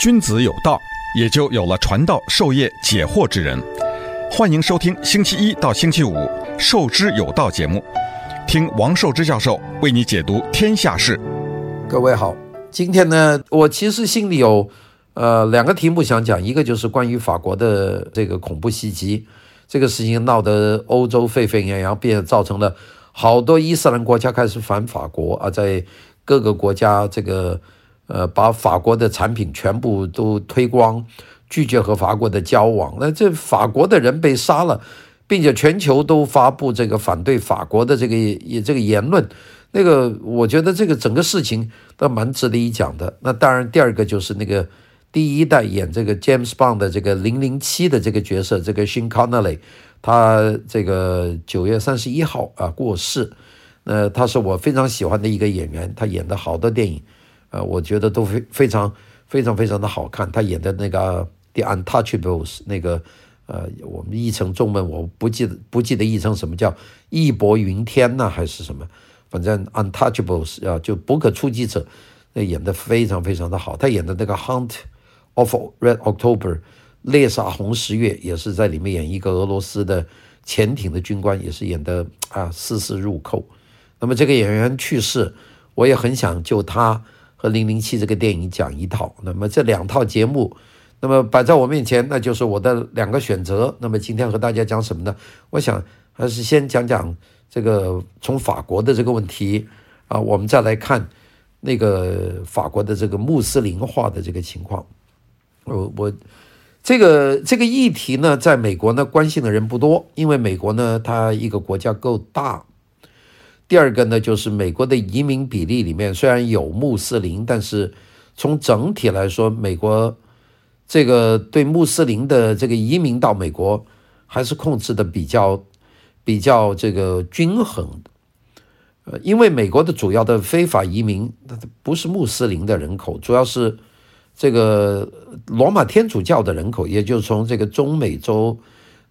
君子有道，也就有了传道授业解惑之人。欢迎收听星期一到星期五《授之有道》节目，听王寿之教授为你解读天下事。各位好，今天呢，我其实心里有呃两个题目想讲，一个就是关于法国的这个恐怖袭击，这个事情闹得欧洲沸沸扬扬，并造成了好多伊斯兰国家开始反法国啊，在各个国家这个呃把法国的产品全部都推光。拒绝和法国的交往，那这法国的人被杀了，并且全球都发布这个反对法国的这个也这个言论，那个我觉得这个整个事情都蛮值得一讲的。那当然，第二个就是那个第一代演这个 James Bond 的这个零零七的这个角色，这个 Sean Connery，他这个九月三十一号啊过世，呃，他是我非常喜欢的一个演员，他演的好多电影，呃，我觉得都非非常非常非常的好看，他演的那个。The Untouchables 那个，呃，我们译成中文我不记得不记得译成什么叫义薄云天呐，还是什么？反正 Untouchables 啊，就不可触及者，那演得非常非常的好。他演的那个 Hunt of Red October 猎杀红十月也是在里面演一个俄罗斯的潜艇的军官，也是演得啊丝丝入扣。那么这个演员去世，我也很想就他和零零七这个电影讲一套。那么这两套节目。那么摆在我面前，那就是我的两个选择。那么今天和大家讲什么呢？我想还是先讲讲这个从法国的这个问题啊，我们再来看那个法国的这个穆斯林化的这个情况。我我这个这个议题呢，在美国呢关心的人不多，因为美国呢它一个国家够大。第二个呢，就是美国的移民比例里面虽然有穆斯林，但是从整体来说，美国。这个对穆斯林的这个移民到美国，还是控制的比较比较这个均衡，呃，因为美国的主要的非法移民，它不是穆斯林的人口，主要是这个罗马天主教的人口，也就是从这个中美洲、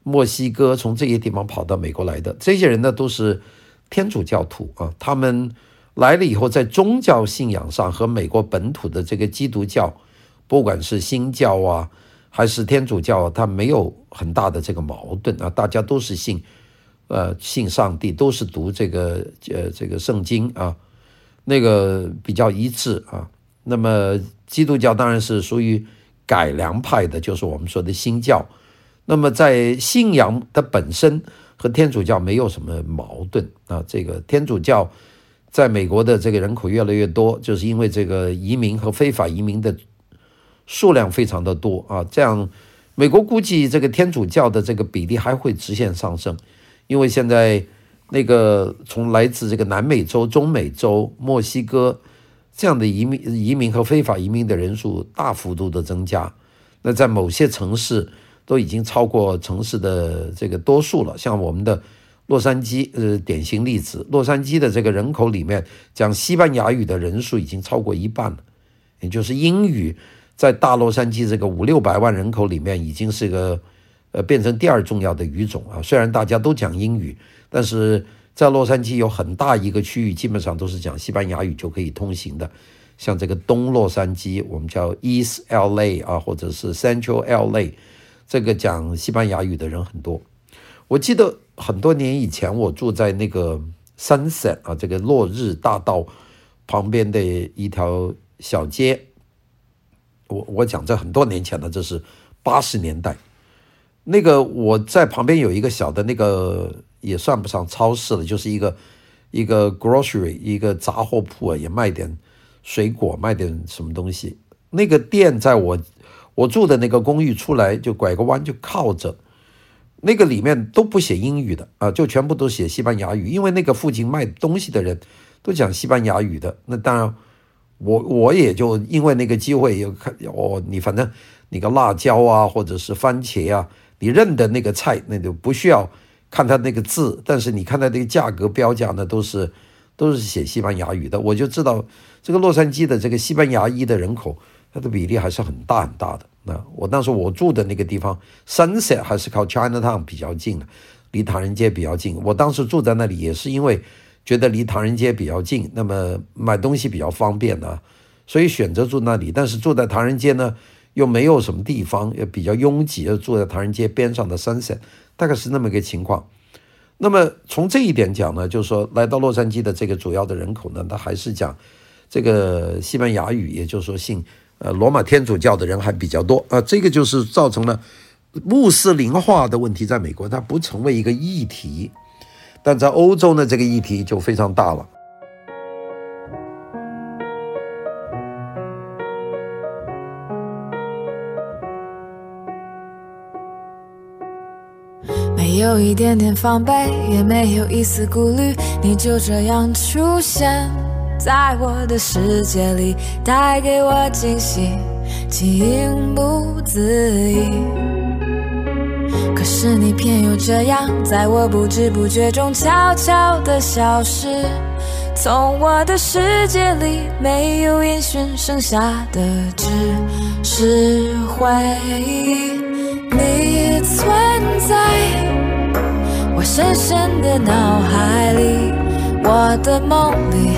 墨西哥从这些地方跑到美国来的。这些人呢，都是天主教徒啊，他们来了以后，在宗教信仰上和美国本土的这个基督教。不管是新教啊，还是天主教，它没有很大的这个矛盾啊，大家都是信，呃，信上帝，都是读这个呃这个圣经啊，那个比较一致啊。那么基督教当然是属于改良派的，就是我们说的新教。那么在信仰的本身和天主教没有什么矛盾啊。这个天主教在美国的这个人口越来越多，就是因为这个移民和非法移民的。数量非常的多啊，这样美国估计这个天主教的这个比例还会直线上升，因为现在那个从来自这个南美洲、中美洲、墨西哥这样的移民、移民和非法移民的人数大幅度的增加，那在某些城市都已经超过城市的这个多数了，像我们的洛杉矶呃典型例子，洛杉矶的这个人口里面讲西班牙语的人数已经超过一半了，也就是英语。在大洛杉矶这个五六百万人口里面，已经是个呃变成第二重要的语种啊。虽然大家都讲英语，但是在洛杉矶有很大一个区域，基本上都是讲西班牙语就可以通行的。像这个东洛杉矶，我们叫 East LA 啊，或者是 Central LA，这个讲西班牙语的人很多。我记得很多年以前，我住在那个 Sunset 啊，这个落日大道旁边的一条小街。我我讲这很多年前了，这是八十年代。那个我在旁边有一个小的那个也算不上超市了，就是一个一个 grocery 一个杂货铺啊，也卖点水果，卖点什么东西。那个店在我我住的那个公寓出来就拐个弯就靠着，那个里面都不写英语的啊，就全部都写西班牙语，因为那个附近卖东西的人都讲西班牙语的。那当然。我我也就因为那个机会有看哦，你反正那个辣椒啊，或者是番茄啊，你认得那个菜，那就不需要看它那个字，但是你看它那个价格标价呢，都是都是写西班牙语的，我就知道这个洛杉矶的这个西班牙裔的人口，它的比例还是很大很大的。那我当时我住的那个地方，Sunset 还是靠 Chinatown 比较近的，离唐人街比较近。我当时住在那里也是因为。觉得离唐人街比较近，那么买东西比较方便呢，所以选择住那里。但是住在唐人街呢，又没有什么地方，也比较拥挤，又住在唐人街边上的 Sunset，大概是那么一个情况。那么从这一点讲呢，就是说来到洛杉矶的这个主要的人口呢，他还是讲这个西班牙语，也就是说信呃罗马天主教的人还比较多啊，这个就是造成了穆斯林化的问题，在美国它不成为一个议题，但在欧洲呢，这个议题就非常大了。没有一点点防备，也没有一丝顾虑，你就这样出现在我的世界里，带给我惊喜，情不自已。可是你偏又这样，在我不知不觉中悄悄地消失，从我的世界里没有音讯，剩下的只是回忆。你存在。我深深的脑海里，我的梦里，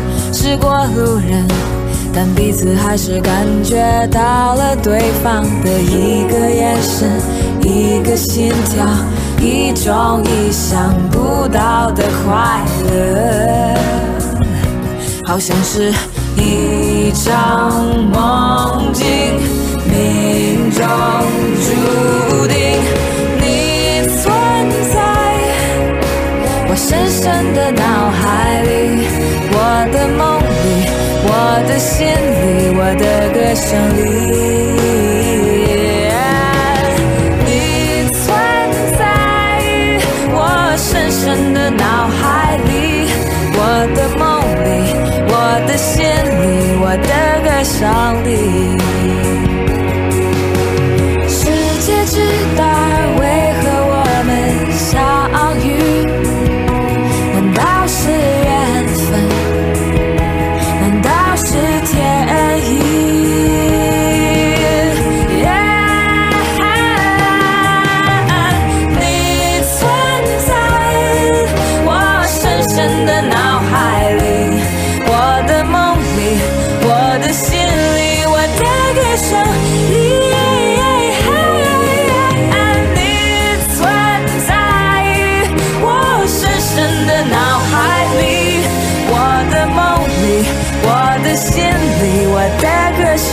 是过路人，但彼此还是感觉到了对方的一个眼神，一个心跳，一种意想不到的快乐，好像是一场梦境。命中注定你存在我深深的脑海里，我的梦里，我的心里，我的歌声里。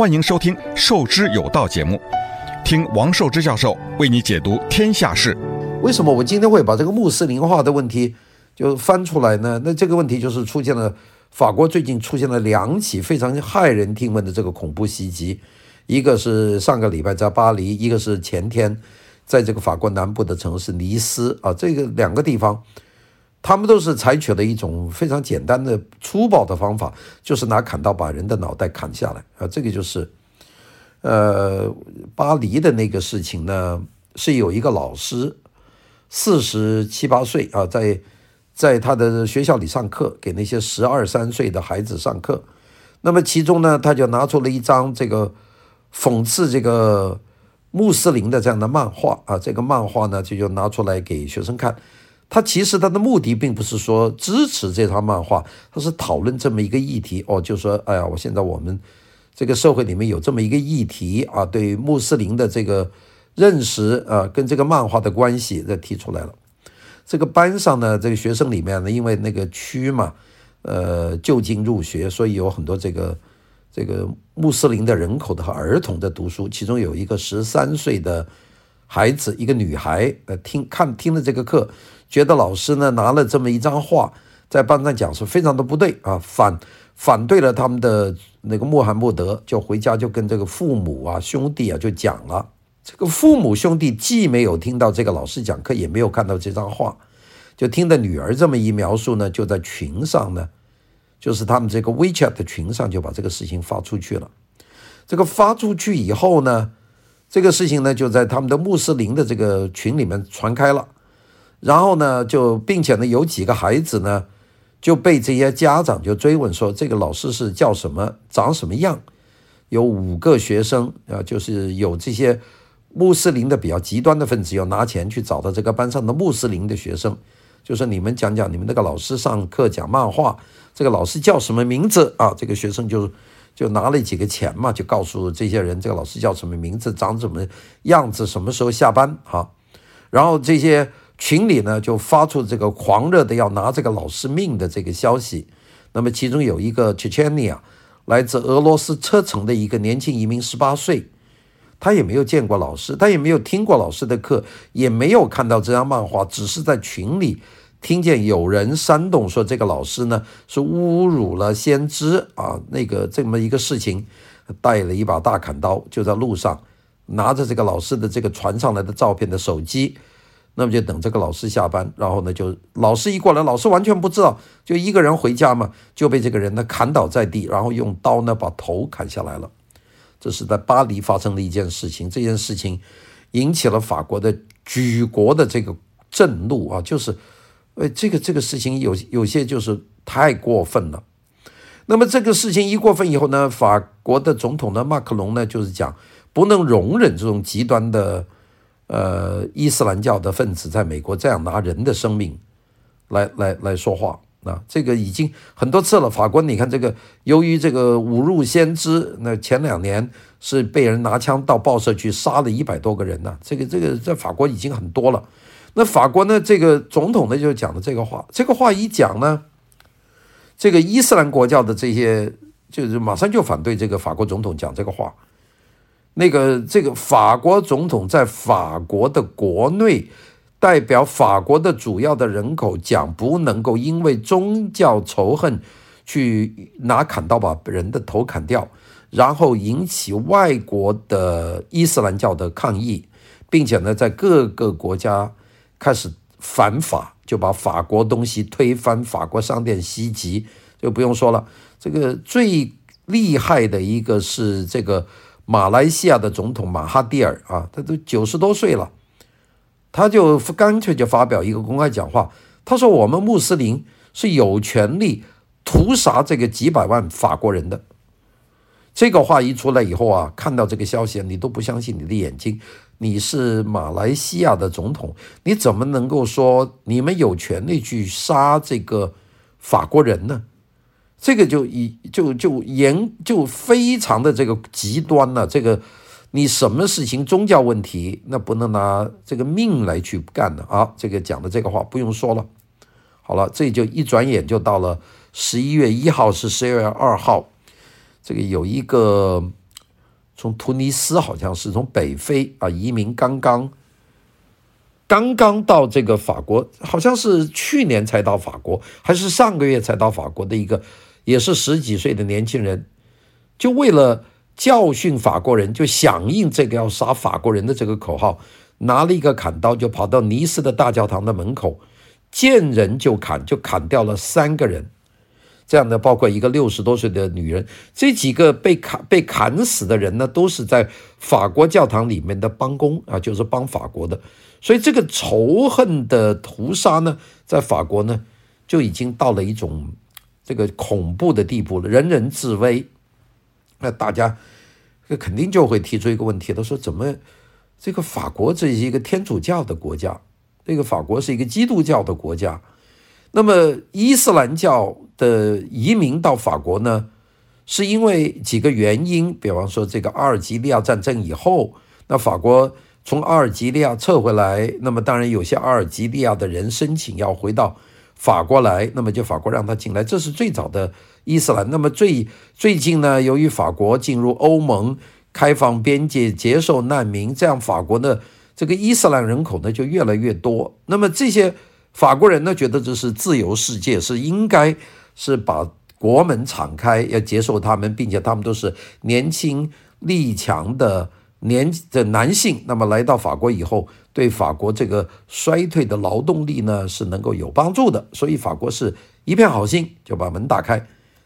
欢迎收听《授之有道》节目，听王寿之教授为你解读天下事。为什么我今天会把这个穆斯林化的问题就翻出来呢？那这个问题就是出现了，法国最近出现了两起非常骇人听闻的这个恐怖袭击，一个是上个礼拜在巴黎，一个是前天在这个法国南部的城市尼斯啊，这个两个地方，他们都是采取了一种非常简单的粗暴的方法，就是拿砍刀把人的脑袋砍下来啊，这个就是，呃，巴黎的那个事情呢，是有一个老师。四十七八岁啊，在在他的学校里上课，给那些十二三岁的孩子上课。那么其中呢，他就拿出了一张这个讽刺这个穆斯林的这样的漫画啊。这个漫画呢，就就拿出来给学生看。他其实他的目的并不是说支持这套漫画，他是讨论这么一个议题哦，就说哎呀，我现在我们这个社会里面有这么一个议题啊，对穆斯林的这个。认识啊，跟这个漫画的关系，这提出来了。这个班上呢，这个学生里面呢，因为那个区嘛，呃，就近入学，所以有很多这个这个穆斯林的人口的和儿童在读书，其中有一个十三岁的孩子，一个女孩，呃，听看听了这个课，觉得老师呢拿了这么一张画在班上讲是非常的不对啊，反反对了他们的那个穆罕默德，就回家就跟这个父母啊兄弟啊就讲了。这个父母兄弟既没有听到这个老师讲课，也没有看到这张画，就听着女儿这么一描述呢，就在群上呢。就是他们这个 WeChat 的群上就把这个事情发出去了。这个发出去以后呢，这个事情呢就在他们的穆斯林的这个群里面传开了。然后呢，就并且呢有几个孩子呢就被这些家长就追问说，这个老师是叫什么，长什么样？有五个学生啊，就是有这些穆斯林的比较极端的分子，要拿钱去找到这个班上的穆斯林的学生，就说你们讲讲你们那个老师上课讲漫画。这个老师叫什么名字啊？这个学生就就拿了几个钱嘛，就告诉这些人这个老师叫什么名字，长什么样子，什么时候下班啊？然后这些群里呢就发出这个狂热的要拿这个老师命的这个消息。那么其中有一个 Chechnya 来自俄罗斯车臣的一个年轻移民，十八岁，他也没有见过老师，他也没有听过老师的课，也没有看到这张漫画，只是在群里。听见有人煽动说这个老师呢是侮辱了先知啊，那个这么一个事情，带了一把大砍刀，就在路上拿着这个老师的这个传上来的照片的手机，那么就等这个老师下班，然后呢就老师一过来，老师完全不知道，就一个人回家嘛，就被这个人呢砍倒在地，然后用刀呢把头砍下来了。这是在巴黎发生的一件事情，这件事情引起了法国的举国的这个震怒啊，就是。呃，这个这个事情有有些就是太过分了。那么这个事情一过分以后呢，法国的总统呢，马克龙呢，就是讲不能容忍这种极端的呃伊斯兰教的分子在美国这样拿人的生命来来来说话啊。这个已经很多次了。法国，你看这个，由于这个侮辱先知，那前两年是被人拿枪到报社去杀了一百多个人呢。这个这个在法国已经很多了。那法国呢？这个总统呢就讲了这个话，这个话一讲呢，这个伊斯兰国教的这些就是马上就反对这个法国总统讲这个话。那个这个法国总统在法国的国内代表法国的主要的人口讲，不能够因为宗教仇恨去拿砍刀把人的头砍掉，然后引起外国的伊斯兰教的抗议，并且呢，在各个国家。开始反法，就把法国东西推翻，法国商店袭击，就不用说了。这个最厉害的一个是这个马来西亚的总统马哈蒂尔啊，他都九十多岁了，他就干脆就发表一个公开讲话，他说：“我们穆斯林是有权利屠杀这个几百万法国人的。”这个话一出来以后啊，看到这个消息，你都不相信你的眼睛。你是马来西亚的总统，你怎么能够说你们有权利去杀这个法国人呢？这个就一就就严就非常的这个极端了。这个你什么事情宗教问题，那不能拿这个命来去干的啊！这个讲的这个话不用说了。好了，这就一转眼就到了十一月一号，是十二月二号，这个有一个。从突尼斯好像是从北非啊移民，刚刚刚刚到这个法国，好像是去年才到法国，还是上个月才到法国的一个，也是十几岁的年轻人，就为了教训法国人，就响应这个要杀法国人的这个口号，拿了一个砍刀，就跑到尼斯的大教堂的门口，见人就砍，就砍掉了三个人。这样的，包括一个六十多岁的女人，这几个被砍被砍死的人呢，都是在法国教堂里面的帮工啊，就是帮法国的。所以这个仇恨的屠杀呢，在法国呢，就已经到了一种这个恐怖的地步了，人人自危。那大家这肯定就会提出一个问题，他说：怎么这个法国这是一个天主教的国家，这个法国是一个基督教的国家？那么伊斯兰教的移民到法国呢，是因为几个原因，比方说这个阿尔及利亚战争以后，那法国从阿尔及利亚撤回来，那么当然有些阿尔及利亚的人申请要回到法国来，那么就法国让他进来，这是最早的伊斯兰。那么最最近呢，由于法国进入欧盟，开放边界，接受难民，这样法国的这个伊斯兰人口呢就越来越多。那么这些法国人呢，觉得这是自由世界，是应该是把国门敞开，要接受他们，并且他们都是年轻力强的年的男性。那么来到法国以后，对法国这个衰退的劳动力呢是能够有帮助的。所以法国是一片好心，就把门打开。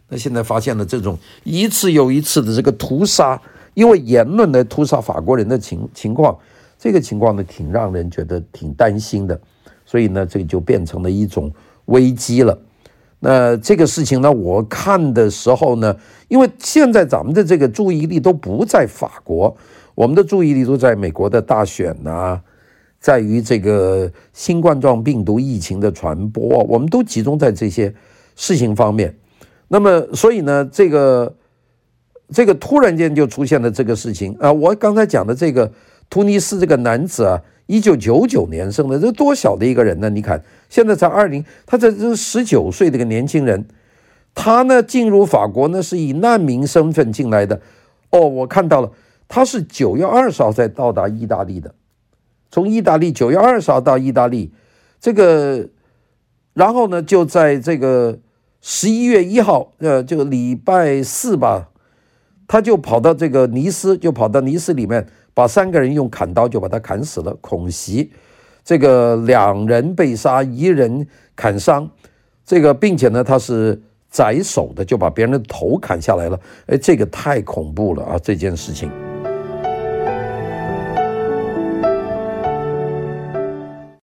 那现在发现了这种一次又一次的这个屠杀。因为言论来屠杀法国人的情情况，这个情况呢，挺让人觉得挺担心的，所以呢，这个就变成了一种危机了。那这个事情呢，我看的时候呢，因为现在咱们的这个注意力都不在法国，我们的注意力都在美国的大选呐，在于这个新冠状病毒疫情的传播，我们都集中在这些事情方面。那么，所以呢，这个。这个突然间就出现了这个事情啊！我刚才讲的这个突尼斯这个男子啊，一九九九年生的，这多小的一个人呢？你看，现在才二零，他这这十九岁的一个年轻人，他呢进入法国呢是以难民身份进来的。哦，我看到了，他是九月二十号才到达意大利的，从意大利九月二十号到意大利，这个，然后呢就在这个十一月一号，呃，这个礼拜四吧。他就跑到这个尼斯，就跑到尼斯里面，把三个人用砍刀就把他砍死了，恐袭，这个两人被杀，一人砍伤，这个并且呢他是斩首的，就把别人的头砍下来了，哎，这个太恐怖了啊，这件事情。